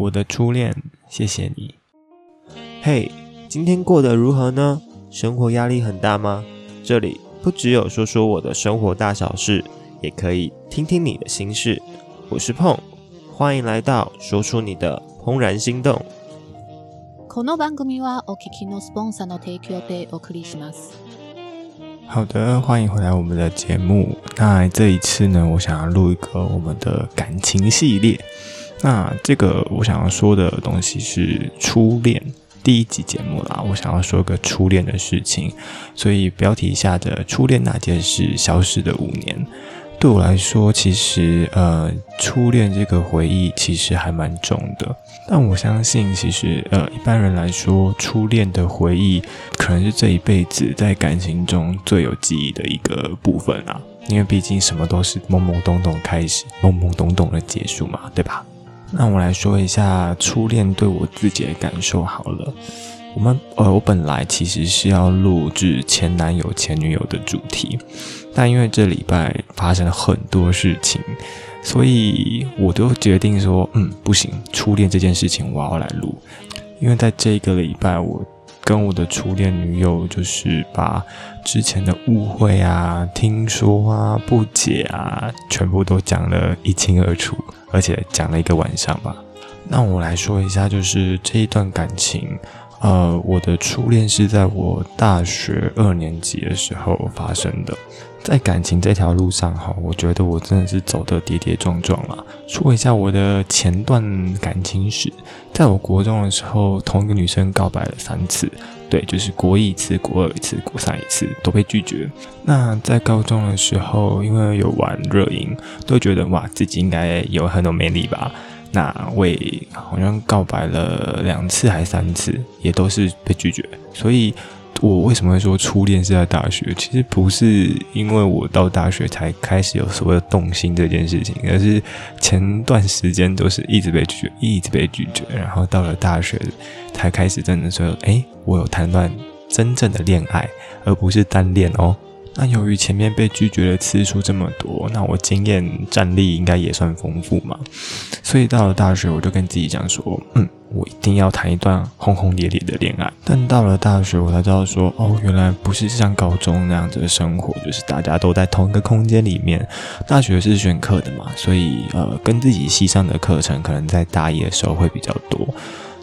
我的初恋，谢谢你。嘿，今天过得如何呢？生活压力很大吗？这里不只有说说我的生活大小事，也可以听听你的心事。我是碰，欢迎来到说出你的怦然心动。この番組はお聞きのスポンサーの提供でお送りします。好的，欢迎回来我们的节目。那这一次呢，我想要录一个我们的感情系列。 那这个我想要说的东西是初恋第一集节目啦。我想要说个初恋的事情，所以标题下的初恋那件事消失的五年。对我来说，其实呃，初恋这个回忆其实还蛮重的。但我相信，其实呃，一般人来说，初恋的回忆可能是这一辈子在感情中最有记忆的一个部分啊。因为毕竟什么都是懵懵懂懂开始，懵懵懂懂的结束嘛，对吧？那我来说一下初恋对我自己的感受好了。我们呃，我本来其实是要录制前男友前女友的主题，但因为这礼拜发生了很多事情，所以我都决定说，嗯，不行，初恋这件事情我要来录。因为在这个礼拜，我跟我的初恋女友就是把之前的误会啊、听说啊、不解啊，全部都讲了一清二楚，而且讲了一个晚上吧。那我来说一下，就是这一段感情。呃，我的初恋是在我大学二年级的时候发生的。在感情这条路上，哈，我觉得我真的是走得跌跌撞撞啊。说一下我的前段感情史，在我国中的时候，同一个女生告白了三次，对，就是国一次，国二一次，国三一次，都被拒绝。那在高中的时候，因为有玩热音，都觉得哇，自己应该有很多魅力吧。那为好像告白了两次还三次，也都是被拒绝。所以，我为什么会说初恋是在大学？其实不是因为我到大学才开始有所谓的动心这件事情，而是前段时间都是一直被拒绝，一直被拒绝，然后到了大学才开始真的说：“哎，我有谈段真正的恋爱，而不是单恋哦。”那由于前面被拒绝的次数这么多，那我经验战力应该也算丰富嘛，所以到了大学，我就跟自己讲说，嗯，我一定要谈一段轰轰烈烈的恋爱。但到了大学，我才知道说，哦，原来不是像高中那样子的生活，就是大家都在同一个空间里面。大学是选课的嘛，所以呃，跟自己系上的课程可能在大一的时候会比较多，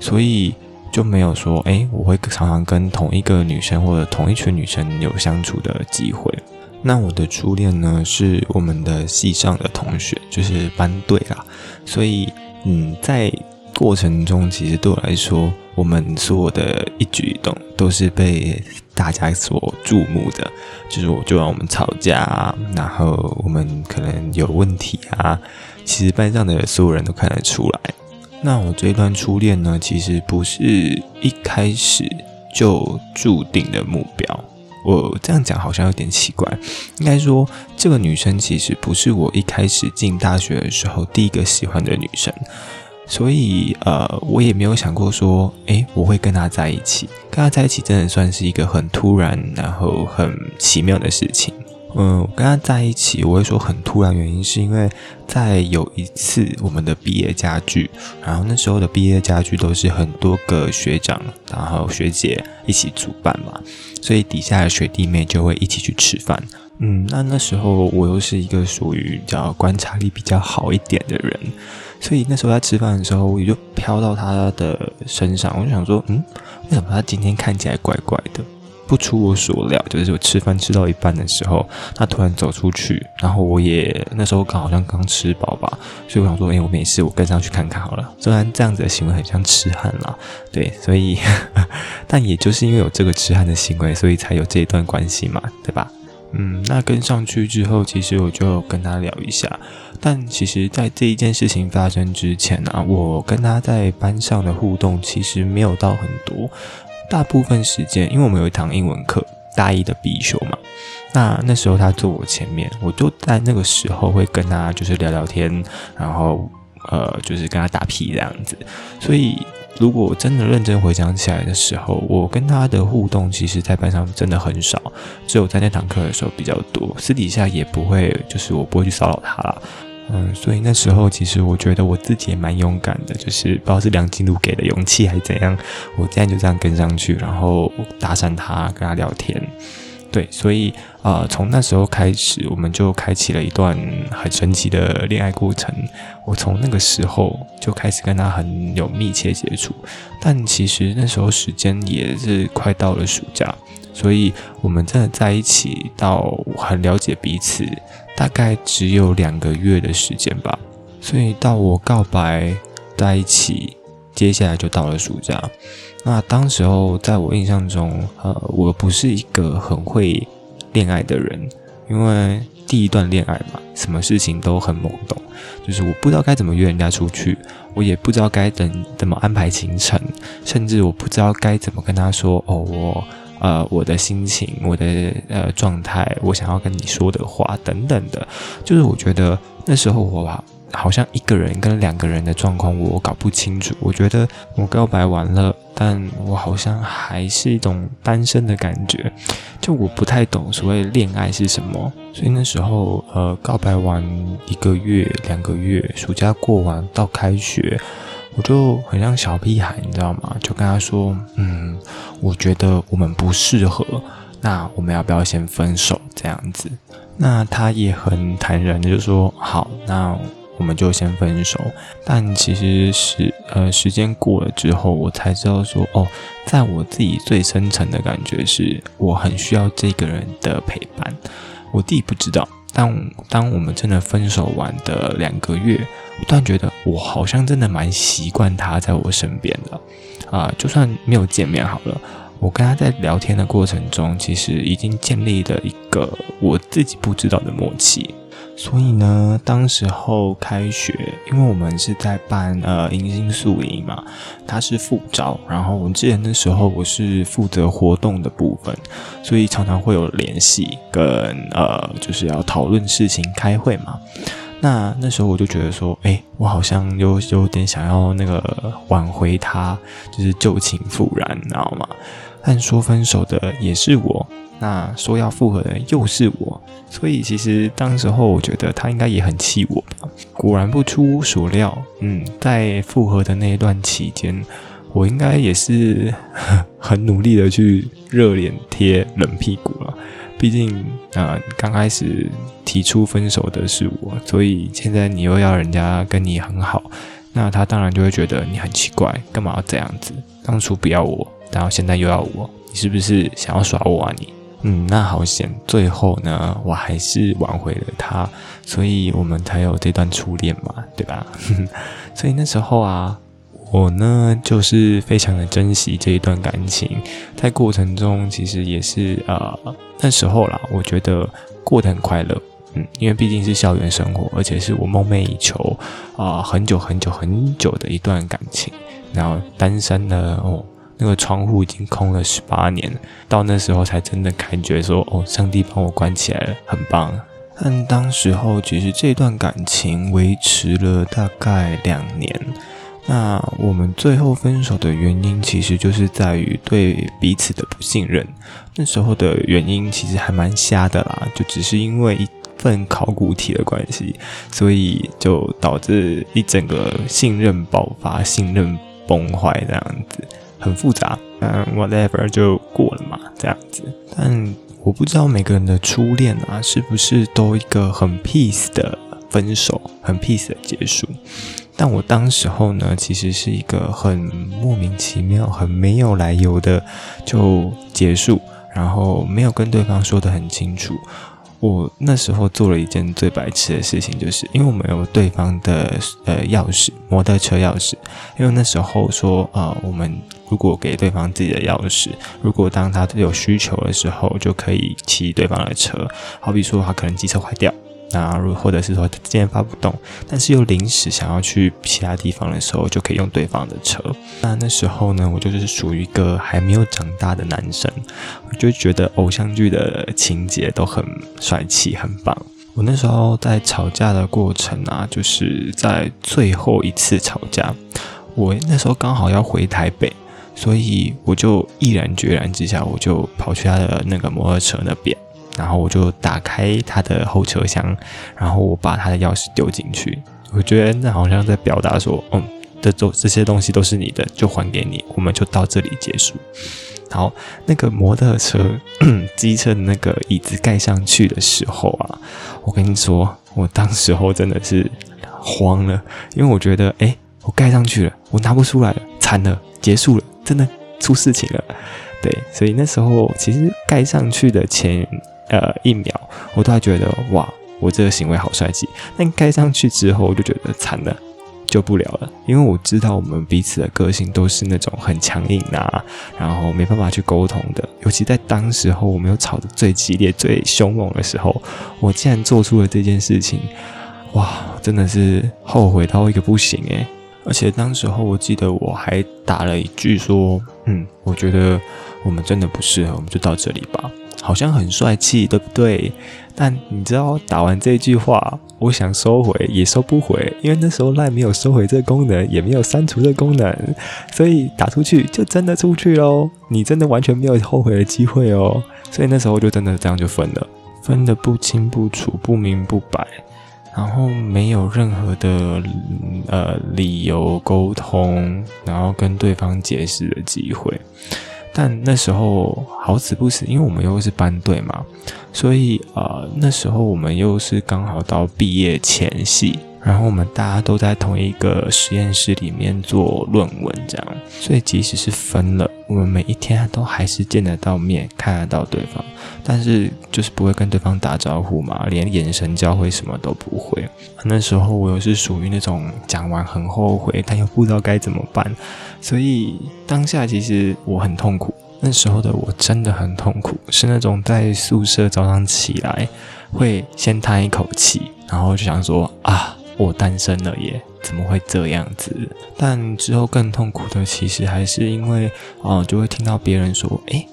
所以。就没有说，哎，我会常常跟同一个女生或者同一群女生有相处的机会。那我的初恋呢，是我们的系上的同学，就是班队啦。所以，嗯，在过程中，其实对我来说，我们所有的一举一动都是被大家所注目的。就是我就让我们吵架，然后我们可能有问题啊，其实班上的所有人都看得出来。那我这一段初恋呢，其实不是一开始就注定的目标。我这样讲好像有点奇怪，应该说这个女生其实不是我一开始进大学的时候第一个喜欢的女生，所以呃，我也没有想过说，诶，我会跟她在一起。跟她在一起真的算是一个很突然，然后很奇妙的事情。嗯，跟他在一起，我会说很突然，原因是因为在有一次我们的毕业家具，然后那时候的毕业家具都是很多个学长，然后学姐一起主办嘛，所以底下的学弟妹就会一起去吃饭。嗯，那那时候我又是一个属于比较观察力比较好一点的人，所以那时候在吃饭的时候，我就飘到他的身上，我就想说，嗯，为什么他今天看起来怪怪的？不出我所料，就是我吃饭吃到一半的时候，他突然走出去，然后我也那时候刚好像刚吃饱吧，所以我想说，哎，我没事，我跟上去看看好了。虽然这样子的行为很像痴汉啦，对，所以，但也就是因为有这个痴汉的行为，所以才有这一段关系嘛，对吧？嗯，那跟上去之后，其实我就跟他聊一下，但其实，在这一件事情发生之前呢，我跟他在班上的互动其实没有到很多。大部分时间，因为我们有一堂英文课，大一的必修嘛。那那时候他坐我前面，我就在那个时候会跟他就是聊聊天，然后呃，就是跟他打屁这样子。所以，如果真的认真回想起来的时候，我跟他的互动，其实在班上真的很少，只有在那堂课的时候比较多。私底下也不会，就是我不会去骚扰他了。嗯，所以那时候其实我觉得我自己也蛮勇敢的，就是不知道是梁静茹给的勇气还是怎样，我现在就这样跟上去，然后搭讪他，跟他聊天。对，所以呃，从那时候开始，我们就开启了一段很神奇的恋爱过程。我从那个时候就开始跟他很有密切接触，但其实那时候时间也是快到了暑假，所以我们真的在一起到很了解彼此，大概只有两个月的时间吧。所以到我告白在一起，接下来就到了暑假。那当时候，在我印象中，呃，我不是一个很会恋爱的人，因为第一段恋爱嘛，什么事情都很懵懂，就是我不知道该怎么约人家出去，我也不知道该怎怎么安排行程，甚至我不知道该怎么跟他说哦，我呃我的心情，我的呃状态，我想要跟你说的话等等的，就是我觉得那时候我吧。好像一个人跟两个人的状况我搞不清楚，我觉得我告白完了，但我好像还是一种单身的感觉，就我不太懂所谓恋爱是什么。所以那时候，呃，告白完一个月、两个月，暑假过完到开学，我就很像小屁孩，你知道吗？就跟他说，嗯，我觉得我们不适合，那我们要不要先分手这样子？那他也很坦然的就说，好，那。我们就先分手，但其实是呃时间过了之后，我才知道说哦，在我自己最深层的感觉是我很需要这个人的陪伴。我自己不知道，但当我们真的分手完的两个月，我突然觉得我好像真的蛮习惯他在我身边的啊，就算没有见面好了，我跟他在聊天的过程中，其实已经建立了一个我自己不知道的默契。所以呢，当时候开学，因为我们是在办呃迎新宿营嘛，他是副招，然后我记得那时候我是负责活动的部分，所以常常会有联系跟呃就是要讨论事情、开会嘛。那那时候我就觉得说，哎，我好像有有点想要那个挽回他，就是旧情复燃，你知道吗？但说分手的也是我。那说要复合的人又是我，所以其实当时候我觉得他应该也很气我吧。果然不出所料，嗯，在复合的那一段期间，我应该也是 很努力的去热脸贴冷屁股了。毕竟啊，刚开始提出分手的是我，所以现在你又要人家跟你很好，那他当然就会觉得你很奇怪，干嘛要这样子？当初不要我，然后现在又要我，你是不是想要耍我啊你？嗯，那好险，最后呢，我还是挽回了他，所以我们才有这段初恋嘛，对吧？所以那时候啊，我呢就是非常的珍惜这一段感情，在过程中其实也是呃那时候啦，我觉得过得很快乐，嗯，因为毕竟是校园生活，而且是我梦寐以求啊很久很久很久的一段感情，然后单身呢，哦。那个窗户已经空了十八年，到那时候才真的感觉说，哦，上帝帮我关起来了，很棒。但当时候其实这段感情维持了大概两年，那我们最后分手的原因其实就是在于对彼此的不信任。那时候的原因其实还蛮瞎的啦，就只是因为一份考古题的关系，所以就导致一整个信任爆发，信任崩坏这样子。很复杂，嗯，whatever 就过了嘛，这样子。但我不知道每个人的初恋啊，是不是都一个很 peace 的分手，很 peace 的结束。但我当时候呢，其实是一个很莫名其妙、很没有来由的就结束，然后没有跟对方说的很清楚。我那时候做了一件最白痴的事情，就是因为我们有对方的呃钥匙，摩托车钥匙。因为那时候说啊，我们如果给对方自己的钥匙，如果当他有需求的时候，就可以骑对方的车。好比说他可能机车坏掉。那如或者是说今天发不动，但是又临时想要去其他地方的时候，就可以用对方的车。那那时候呢，我就是属于一个还没有长大的男生，我就觉得偶像剧的情节都很帅气、很棒。我那时候在吵架的过程啊，就是在最后一次吵架，我那时候刚好要回台北，所以我就毅然决然之下，我就跑去他的那个摩托车那边。然后我就打开他的后车厢，然后我把他的钥匙丢进去。我觉得那好像在表达说，嗯，这都这些东西都是你的，就还给你，我们就到这里结束。好，那个摩托车、机车的那个椅子盖上去的时候啊，我跟你说，我当时候真的是慌了，因为我觉得，哎，我盖上去了，我拿不出来了，惨了，结束了，真的出事情了。对，所以那时候其实盖上去的前呃一秒，我都还觉得哇，我这个行为好帅气。但盖上去之后，我就觉得惨了。救不了了，因为我知道我们彼此的个性都是那种很强硬啊，然后没办法去沟通的。尤其在当时候我们又吵得最激烈、最凶猛的时候，我竟然做出了这件事情，哇，真的是后悔到一个不行诶。而且当时候我记得我还打了一句说：“嗯，我觉得我们真的不适合，我们就到这里吧。”好像很帅气，对不对？但你知道，打完这句话，我想收回也收不回，因为那时候赖没有收回这功能，也没有删除这功能，所以打出去就真的出去喽。你真的完全没有后悔的机会哦。所以那时候就真的这样就分了，分得不清不楚、不明不白，然后没有任何的呃理由沟通，然后跟对方解释的机会。但那时候好死不死，因为我们又是班队嘛，所以呃那时候我们又是刚好到毕业前夕。然后我们大家都在同一个实验室里面做论文，这样，所以即使是分了，我们每一天都还是见得到面，看得到对方，但是就是不会跟对方打招呼嘛，连眼神交汇什么都不会。那时候我又是属于那种讲完很后悔，但又不知道该怎么办，所以当下其实我很痛苦。那时候的我真的很痛苦，是那种在宿舍早上起来会先叹一口气，然后就想说啊。我单身了耶？怎么会这样子？但之后更痛苦的，其实还是因为，哦，就会听到别人说，哎，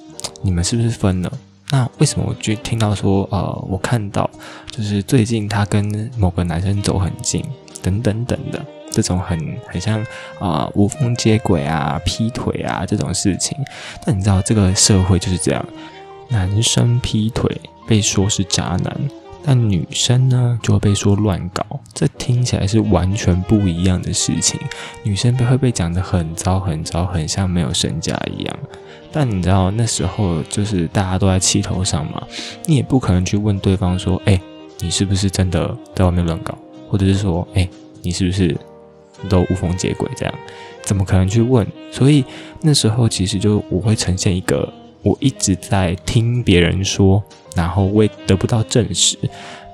你们是不是分了？那为什么我就听到说，呃，我看到就是最近他跟某个男生走很近，等等等的这种很很像啊无缝接轨啊、劈腿啊这种事情。但你知道这个社会就是这样，男生劈腿被说是渣男。但女生呢，就会被说乱搞，这听起来是完全不一样的事情。女生被会被讲得很糟、很糟，很像没有身价一样。但你知道那时候就是大家都在气头上嘛，你也不可能去问对方说：“哎，你是不是真的在外面乱搞？”或者是说：“哎，你是不是都无缝接轨？”这样怎么可能去问？所以那时候其实就我会呈现一个。我一直在听别人说，然后我也得不到证实。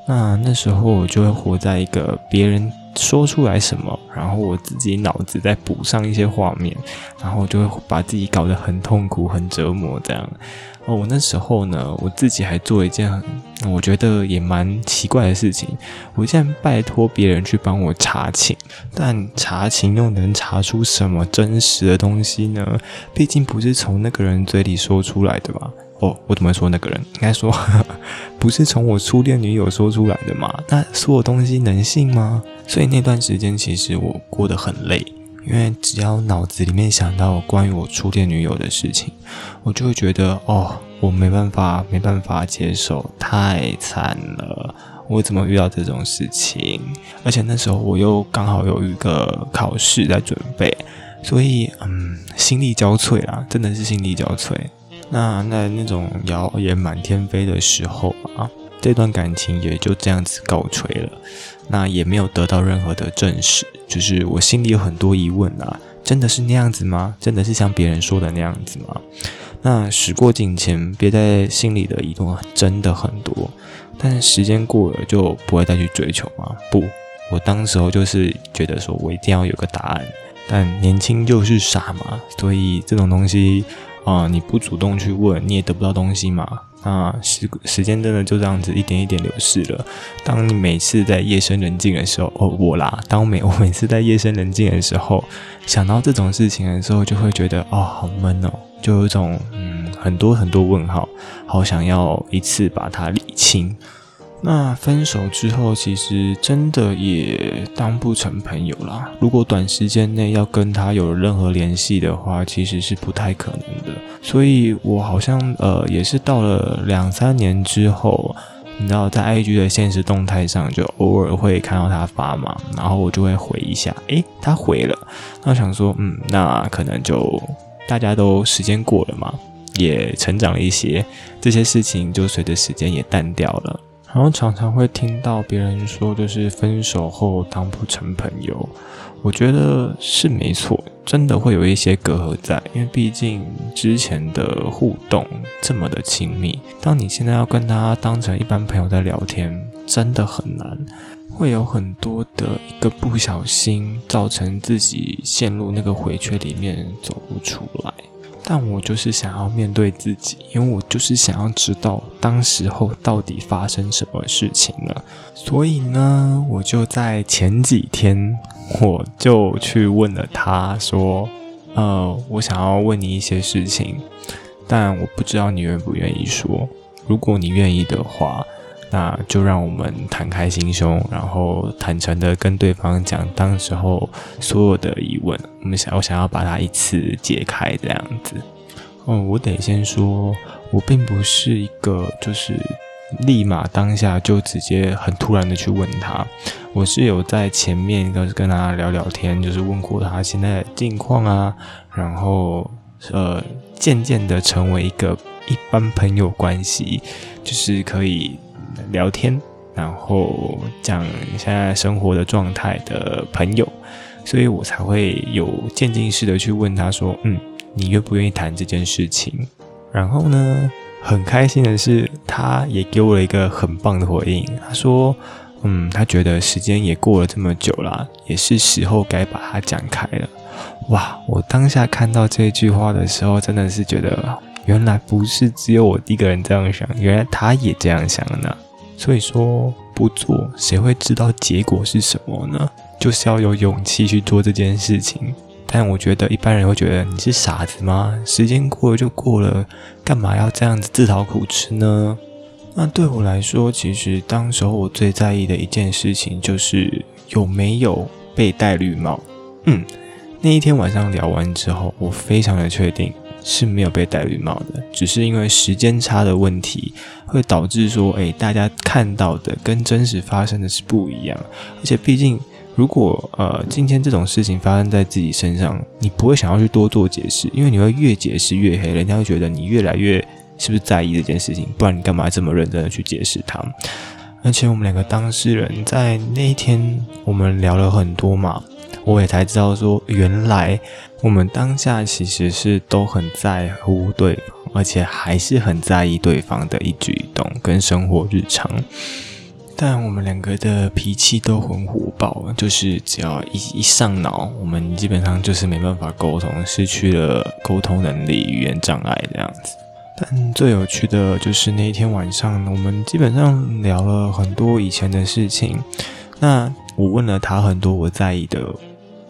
那那时候我就会活在一个别人说出来什么，然后我自己脑子再补上一些画面，然后就会把自己搞得很痛苦、很折磨这样。哦，我那时候呢，我自己还做一件很我觉得也蛮奇怪的事情，我竟然拜托别人去帮我查寝，但查寝又能查出什么真实的东西呢？毕竟不是从那个人嘴里说出来的吧？哦，我怎么说那个人？应该说 不是从我初恋女友说出来的嘛？那所有东西能信吗？所以那段时间其实我过得很累。因为只要脑子里面想到关于我初恋女友的事情，我就会觉得哦，我没办法，没办法接受，太惨了！我怎么遇到这种事情？而且那时候我又刚好有一个考试在准备，所以嗯，心力交瘁啦，真的是心力交瘁。那那那种谣言满天飞的时候啊，这段感情也就这样子告吹了。那也没有得到任何的证实，就是我心里有很多疑问啊，真的是那样子吗？真的是像别人说的那样子吗？那时过境迁，别在心里的疑问真的很多，但时间过了就不会再去追求吗？不，我当时候就是觉得说我一定要有个答案，但年轻就是傻嘛，所以这种东西啊，你不主动去问，你也得不到东西嘛。啊，时时间真的就这样子一点一点流逝了。当你每次在夜深人静的时候，哦，我啦，当每 我每次在夜深人静的时候，想到这种事情的时候，就会觉得哦，好闷哦，就有一种嗯，很多很多问号，好想要一次把它理清。那分手之后，其实真的也当不成朋友啦。如果短时间内要跟他有任何联系的话，其实是不太可能的。所以我好像呃，也是到了两三年之后，你知道，在 IG 的现实动态上，就偶尔会看到他发嘛，然后我就会回一下，诶，他回了。那想说，嗯，那可能就大家都时间过了嘛，也成长了一些，这些事情就随着时间也淡掉了。然后常常会听到别人说，就是分手后当不成朋友。我觉得是没错，真的会有一些隔阂在，因为毕竟之前的互动这么的亲密，当你现在要跟他当成一般朋友在聊天，真的很难，会有很多的一个不小心，造成自己陷入那个回圈里面走不出来。但我就是想要面对自己，因为我就是想要知道当时候到底发生什么事情了。所以呢，我就在前几天，我就去问了他，说：“呃，我想要问你一些事情，但我不知道你愿不愿意说。如果你愿意的话。”那就让我们坦开心胸，然后坦诚的跟对方讲当时候所有的疑问。我们想，我想要把它一次解开这样子。哦，我得先说，我并不是一个就是立马当下就直接很突然的去问他，我是有在前面跟跟他聊聊天，就是问过他现在的近况啊，然后呃，渐渐的成为一个一般朋友关系，就是可以。聊天，然后讲现在生活的状态的朋友，所以我才会有渐进式的去问他说：“嗯，你愿不愿意谈这件事情？”然后呢，很开心的是，他也给我了一个很棒的回应。他说：“嗯，他觉得时间也过了这么久了，也是时候该把它讲开了。”哇！我当下看到这句话的时候，真的是觉得，原来不是只有我一个人这样想，原来他也这样想呢。所以说不做，谁会知道结果是什么呢？就是要有勇气去做这件事情。但我觉得一般人会觉得你是傻子吗？时间过了就过了，干嘛要这样子自讨苦吃呢？那对我来说，其实当时候我最在意的一件事情就是有没有被戴绿帽。嗯，那一天晚上聊完之后，我非常的确定。是没有被戴绿帽的，只是因为时间差的问题，会导致说，哎，大家看到的跟真实发生的是不一样。而且，毕竟如果呃今天这种事情发生在自己身上，你不会想要去多做解释，因为你会越解释越黑，人家会觉得你越来越是不是在意这件事情，不然你干嘛这么认真的去解释它？而且我们两个当事人在那一天，我们聊了很多嘛。我也才知道，说原来我们当下其实是都很在乎对方，而且还是很在意对方的一举一动跟生活日常。但我们两个的脾气都很火爆，就是只要一一上脑，我们基本上就是没办法沟通，失去了沟通能力，语言障碍这样子。但最有趣的就是那一天晚上，我们基本上聊了很多以前的事情。那我问了他很多我在意的。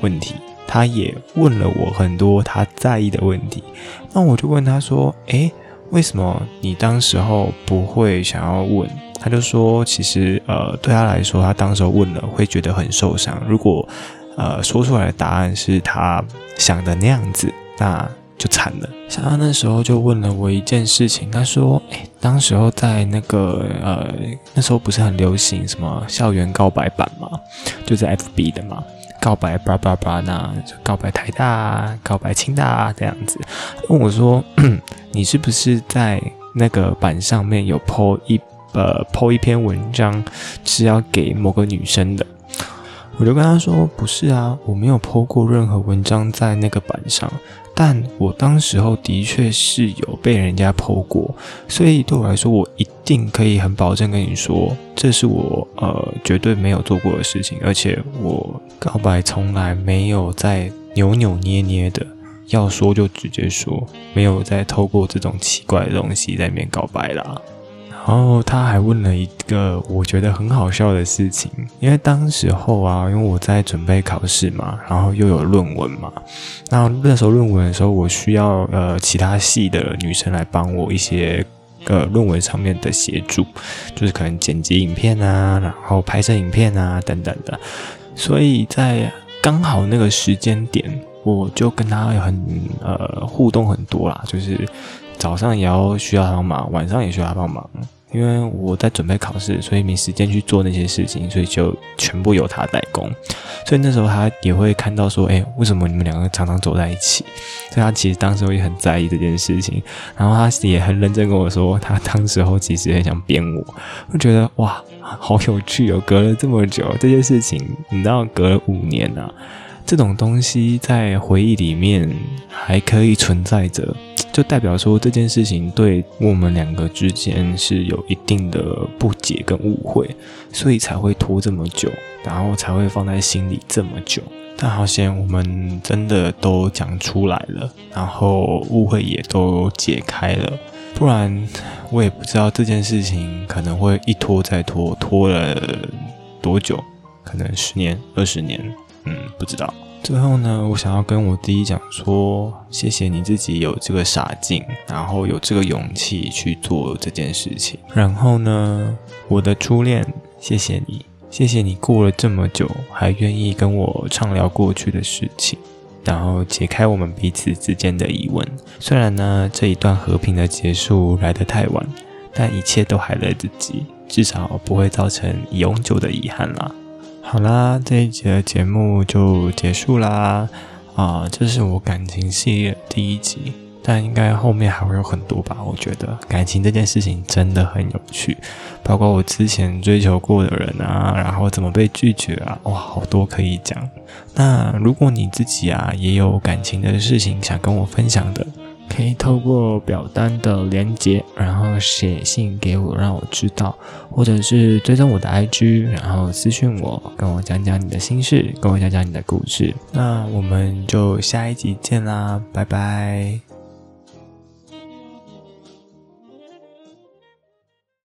问题，他也问了我很多他在意的问题，那我就问他说：“诶，为什么你当时候不会想要问？”他就说：“其实，呃，对他来说，他当时候问了会觉得很受伤。如果，呃，说出来的答案是他想的那样子，那就惨了。像他那时候就问了我一件事情，他说：‘诶，当时候在那个，呃，那时候不是很流行什么校园告白版嘛，就在 FB 的嘛。’告白叭叭叭，那就告白台大，告白清大这样子。问我说：“ 你是不是在那个板上面有 po 一呃 po 一篇文章，是要给某个女生的？”我就跟他说：“不是啊，我没有 po 过任何文章在那个板上。”但我当时候的确是有被人家剖过，所以对我来说，我一定可以很保证跟你说，这是我呃绝对没有做过的事情，而且我告白从来没有在扭扭捏捏的，要说就直接说，没有再透过这种奇怪的东西在面告白啦。然后他还问了一个我觉得很好笑的事情，因为当时候啊，因为我在准备考试嘛，然后又有论文嘛，那那时候论文的时候，我需要呃其他系的女生来帮我一些呃论文上面的协助，就是可能剪辑影片啊，然后拍摄影片啊等等的。所以在刚好那个时间点，我就跟他很呃互动很多啦，就是早上也要需要他帮忙，晚上也需要他帮忙。因为我在准备考试，所以没时间去做那些事情，所以就全部由他代工。所以那时候他也会看到说：“哎，为什么你们两个常常走在一起？”所以他其实当时也很在意这件事情。然后他也很认真跟我说，他当时候其实很想编我。我觉得哇，好有趣哦！隔了这么久，这件事情你知道，隔了五年啊，这种东西在回忆里面还可以存在着。就代表说这件事情对我们两个之间是有一定的不解跟误会，所以才会拖这么久，然后才会放在心里这么久。但好险，我们真的都讲出来了，然后误会也都解开了。不然我也不知道这件事情可能会一拖再拖，拖了多久？可能十年、二十年，嗯，不知道。最后呢，我想要跟我弟讲说，谢谢你自己有这个傻劲，然后有这个勇气去做这件事情。然后呢，我的初恋，谢谢你，谢谢你过了这么久，还愿意跟我畅聊过去的事情，然后解开我们彼此之间的疑问。虽然呢，这一段和平的结束来得太晚，但一切都还来得及，至少不会造成永久的遗憾啦。好啦，这一集的节目就结束啦。啊，这是我感情系列第一集，但应该后面还会有很多吧？我觉得感情这件事情真的很有趣，包括我之前追求过的人啊，然后怎么被拒绝啊，哇，好多可以讲。那如果你自己啊也有感情的事情想跟我分享的。可以透过表单的连接，然后写信给我，让我知道，或者是追踪我的 IG，然后私讯我，跟我讲讲你的心事，跟我讲讲你的故事。那我们就下一集见啦，拜拜。